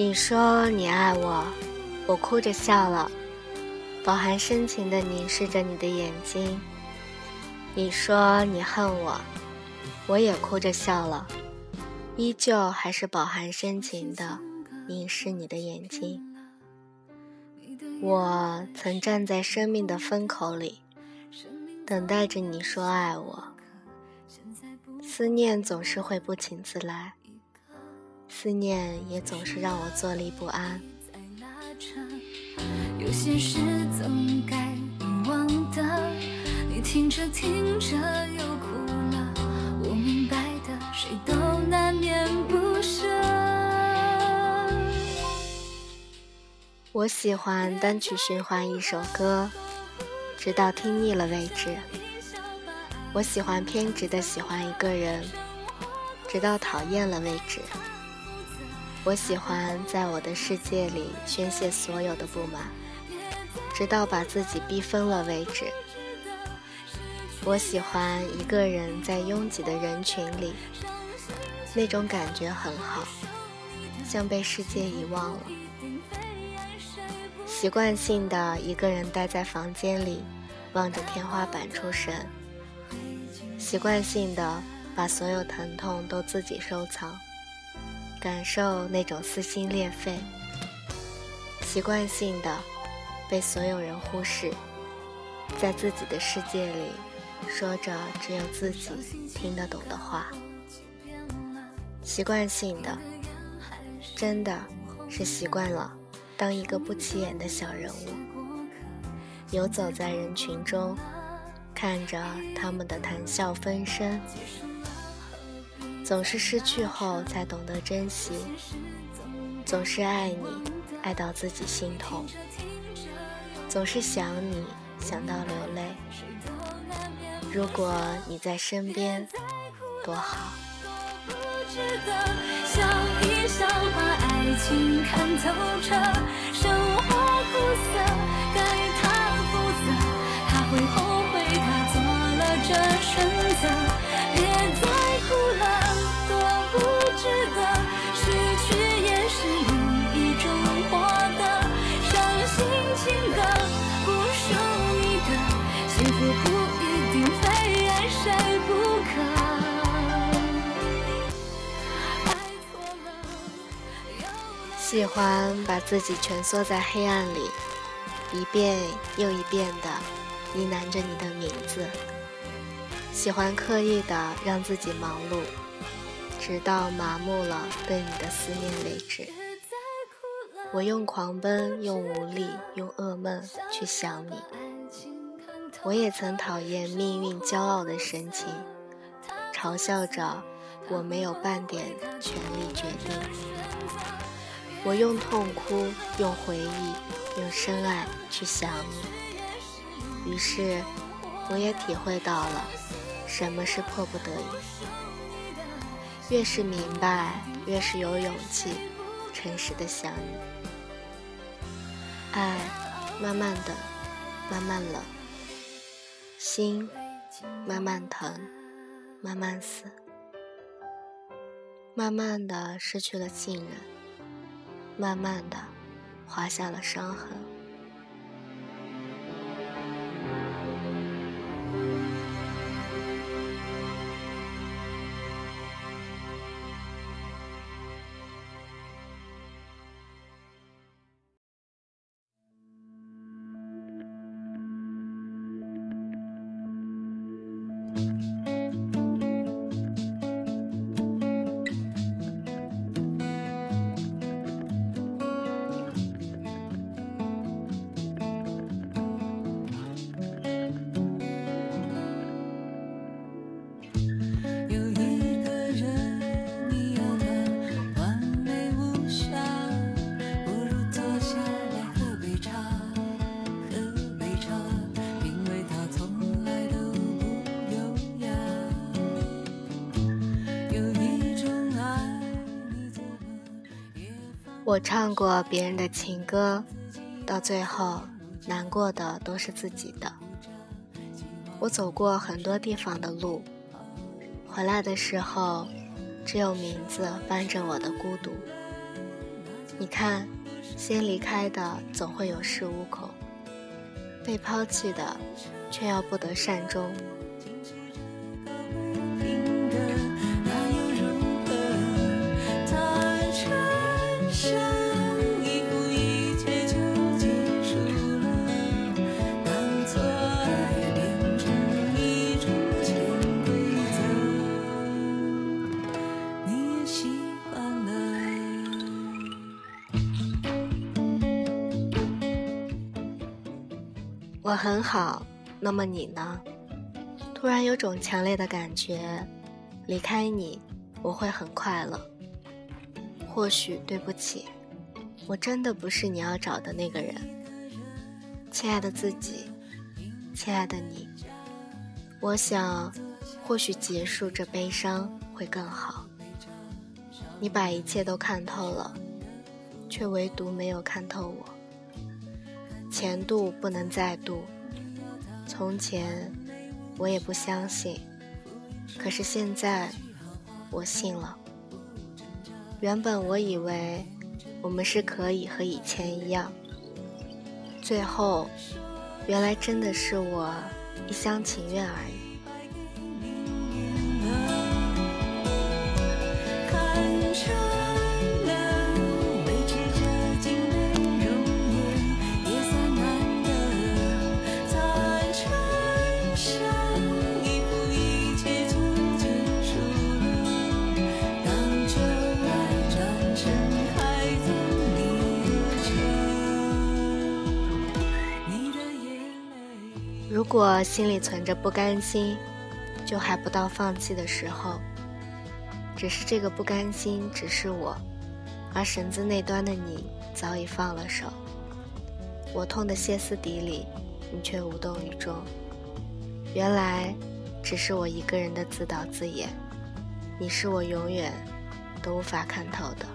你说你爱我，我哭着笑了，饱含深情的凝视着你的眼睛。你说你恨我，我也哭着笑了，依旧还是饱含深情的凝视你的眼睛。我曾站在生命的风口里，等待着你说爱我。思念总是会不请自来。思念也总是让我坐立不安。有些事总该遗忘的，你听着听着又哭了。我明白的，谁都难免不舍。我喜欢单曲循环一首歌，直到听腻了为止。我喜欢偏执的喜欢一个人，直到讨厌了为止。我喜欢在我的世界里宣泄所有的不满，直到把自己逼疯了为止。我喜欢一个人在拥挤的人群里，那种感觉很好，像被世界遗忘了。习惯性的一个人待在房间里，望着天花板出神。习惯性的把所有疼痛都自己收藏。感受那种撕心裂肺，习惯性的被所有人忽视，在自己的世界里说着只有自己听得懂的话，习惯性的，真的是习惯了当一个不起眼的小人物，游走在人群中，看着他们的谈笑风生。总是失去后才懂得珍惜，总是爱你爱到自己心痛，总是想你想到流泪。如果你在身边，多好。笑一笑，把爱情看透彻，生活苦涩，该他负责，他会后悔，他做了这选择。喜欢把自己蜷缩在黑暗里，一遍又一遍地呢喃着你的名字。喜欢刻意地让自己忙碌，直到麻木了对你的思念为止。我用狂奔，用无力，用噩梦去想你。我也曾讨厌命运骄傲的神情，嘲笑着我没有半点权利决定。我用痛哭，用回忆，用深爱去想你。于是，我也体会到了什么是迫不得已。越是明白，越是有勇气，诚实的想你。爱，慢慢的，慢慢冷；心，慢慢疼，慢慢死，慢慢的失去了信任。慢慢的，划下了伤痕。我唱过别人的情歌，到最后难过的都是自己的。我走过很多地方的路，回来的时候，只有名字伴着我的孤独。你看，先离开的总会有恃无恐，被抛弃的却要不得善终。我很好，那么你呢？突然有种强烈的感觉，离开你我会很快乐。或许对不起，我真的不是你要找的那个人。亲爱的自己，亲爱的你，我想，或许结束这悲伤会更好。你把一切都看透了，却唯独没有看透我。前度不能再度，从前我也不相信，可是现在我信了。原本我以为我们是可以和以前一样，最后原来真的是我一厢情愿而已。如果心里存着不甘心，就还不到放弃的时候。只是这个不甘心只是我，而绳子那端的你早已放了手。我痛得歇斯底里，你却无动于衷。原来，只是我一个人的自导自演。你是我永远都无法看透的。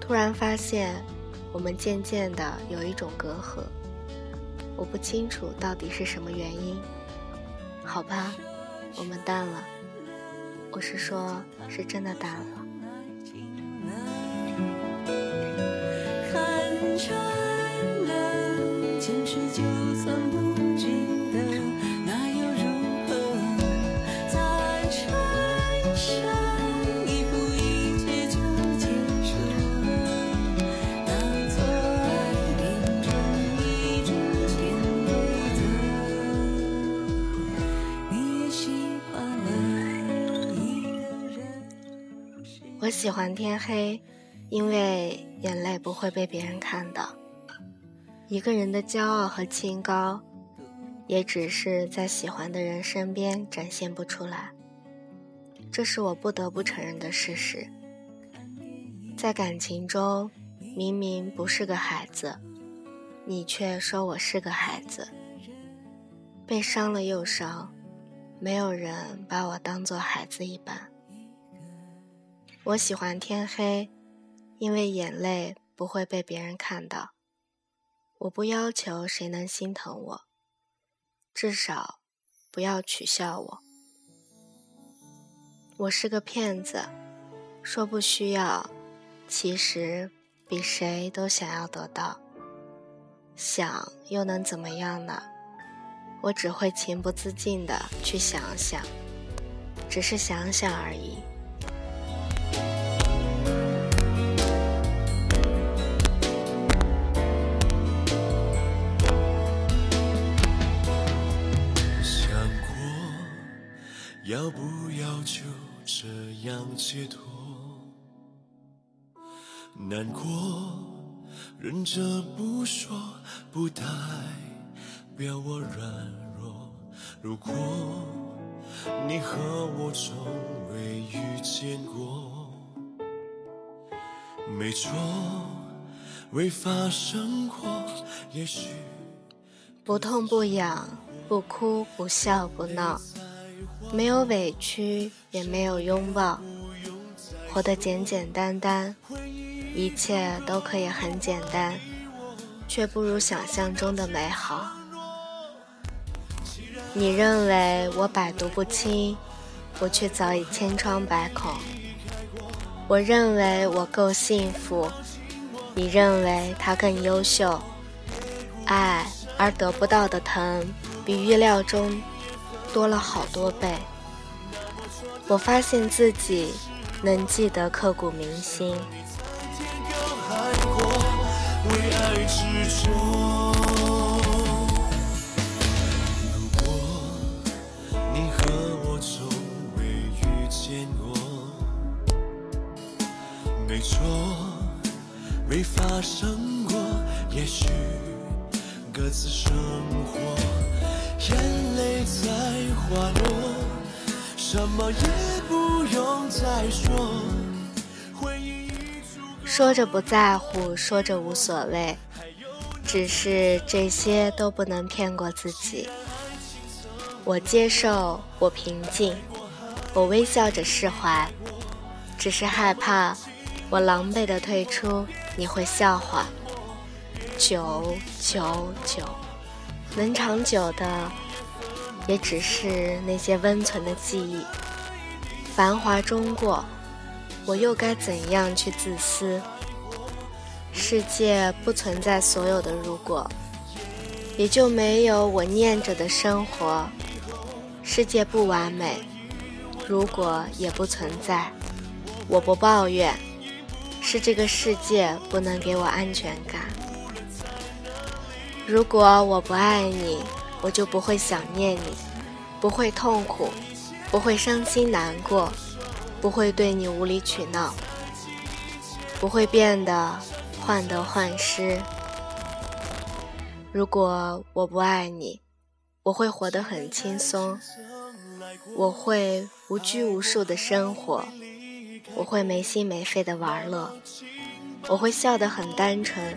突然发现，我们渐渐的有一种隔阂。我不清楚到底是什么原因，好吧，我们淡了。我是说，是真的淡了。我喜欢天黑，因为眼泪不会被别人看到。一个人的骄傲和清高，也只是在喜欢的人身边展现不出来。这是我不得不承认的事实。在感情中，明明不是个孩子，你却说我是个孩子。被伤了又伤，没有人把我当做孩子一般。我喜欢天黑，因为眼泪不会被别人看到。我不要求谁能心疼我，至少不要取笑我。我是个骗子，说不需要，其实比谁都想要得到。想又能怎么样呢？我只会情不自禁的去想想，只是想想而已。要不要就这样解脱？难过，忍着不说，不代表我软弱。如果你和我从未遇见过，没错，未发生过，也许不痛不痒，不哭不笑不闹。没有委屈，也没有拥抱，活得简简单单，一切都可以很简单，却不如想象中的美好。你认为我百毒不侵，我却早已千疮百孔；我认为我够幸福，你认为他更优秀，爱而得不到的疼，比预料中多了好多倍。我发现自己能记得刻骨铭心。没发生过，也许各自生活，眼泪在滑落，什么也不用再说。说着不在乎，说着无所谓，只是这些都不能骗过自己。我接受，我平静，我微笑着释怀，只是害怕我狼狈的退出。你会笑话，九九九，能长久的，也只是那些温存的记忆。繁华中过，我又该怎样去自私？世界不存在所有的如果，也就没有我念着的生活。世界不完美，如果也不存在，我不抱怨。是这个世界不能给我安全感。如果我不爱你，我就不会想念你，不会痛苦，不会伤心难过，不会对你无理取闹，不会变得患得患失。如果我不爱你，我会活得很轻松，我会无拘无束的生活。我会没心没肺的玩乐，我会笑得很单纯，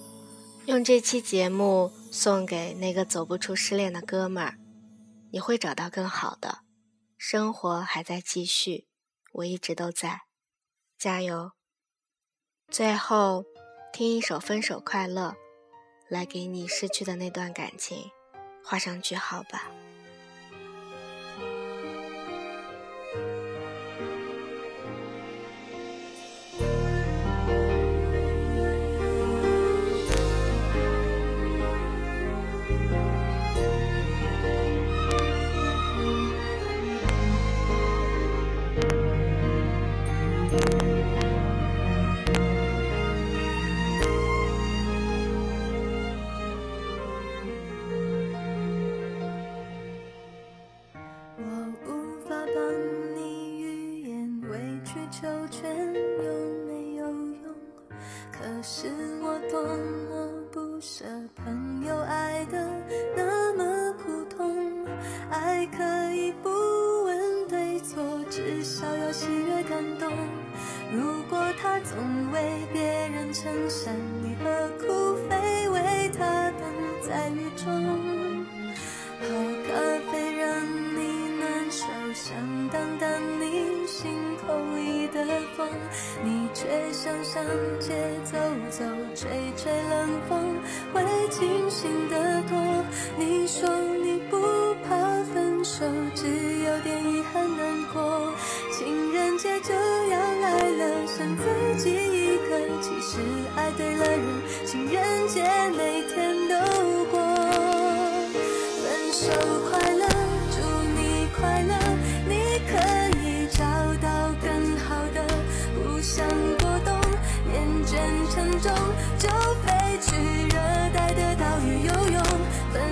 用这期节目送给那个走不出失恋的哥们儿，你会找到更好的，生活还在继续，我一直都在，加油！最后，听一首《分手快乐》，来给你失去的那段感情画上句号吧。是我多么不舍，朋友爱的那么苦痛，爱可以不问对错，至少有喜悦感动。如果他总为别人撑伞。吹吹冷风，会清醒得多。你说你不怕分手，只有点遗憾难过。情人节就要来了，剩自己一个。其实爱对了人，情人节每天都过。分手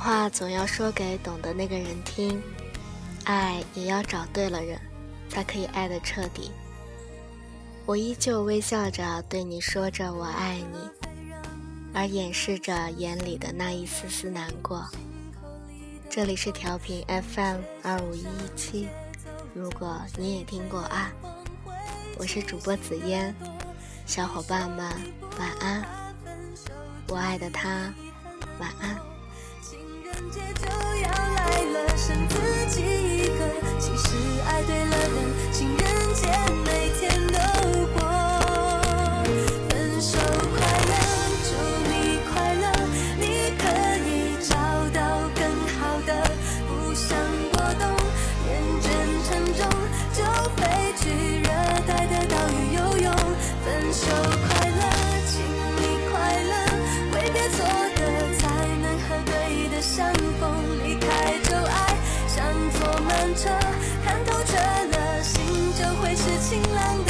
话总要说给懂得那个人听，爱也要找对了人，才可以爱得彻底。我依旧微笑着对你说着我爱你，而掩饰着眼里的那一丝丝难过。这里是调频 FM 二五一一七，如果你也听过啊，我是主播紫嫣，小伙伴们晚安，我爱的他晚安。节就要来了剩自己一个其实爱对了人情人节每天都过。分手快乐祝你快乐你可以找到更好的不想过冬。看透彻了，心就会是晴朗的。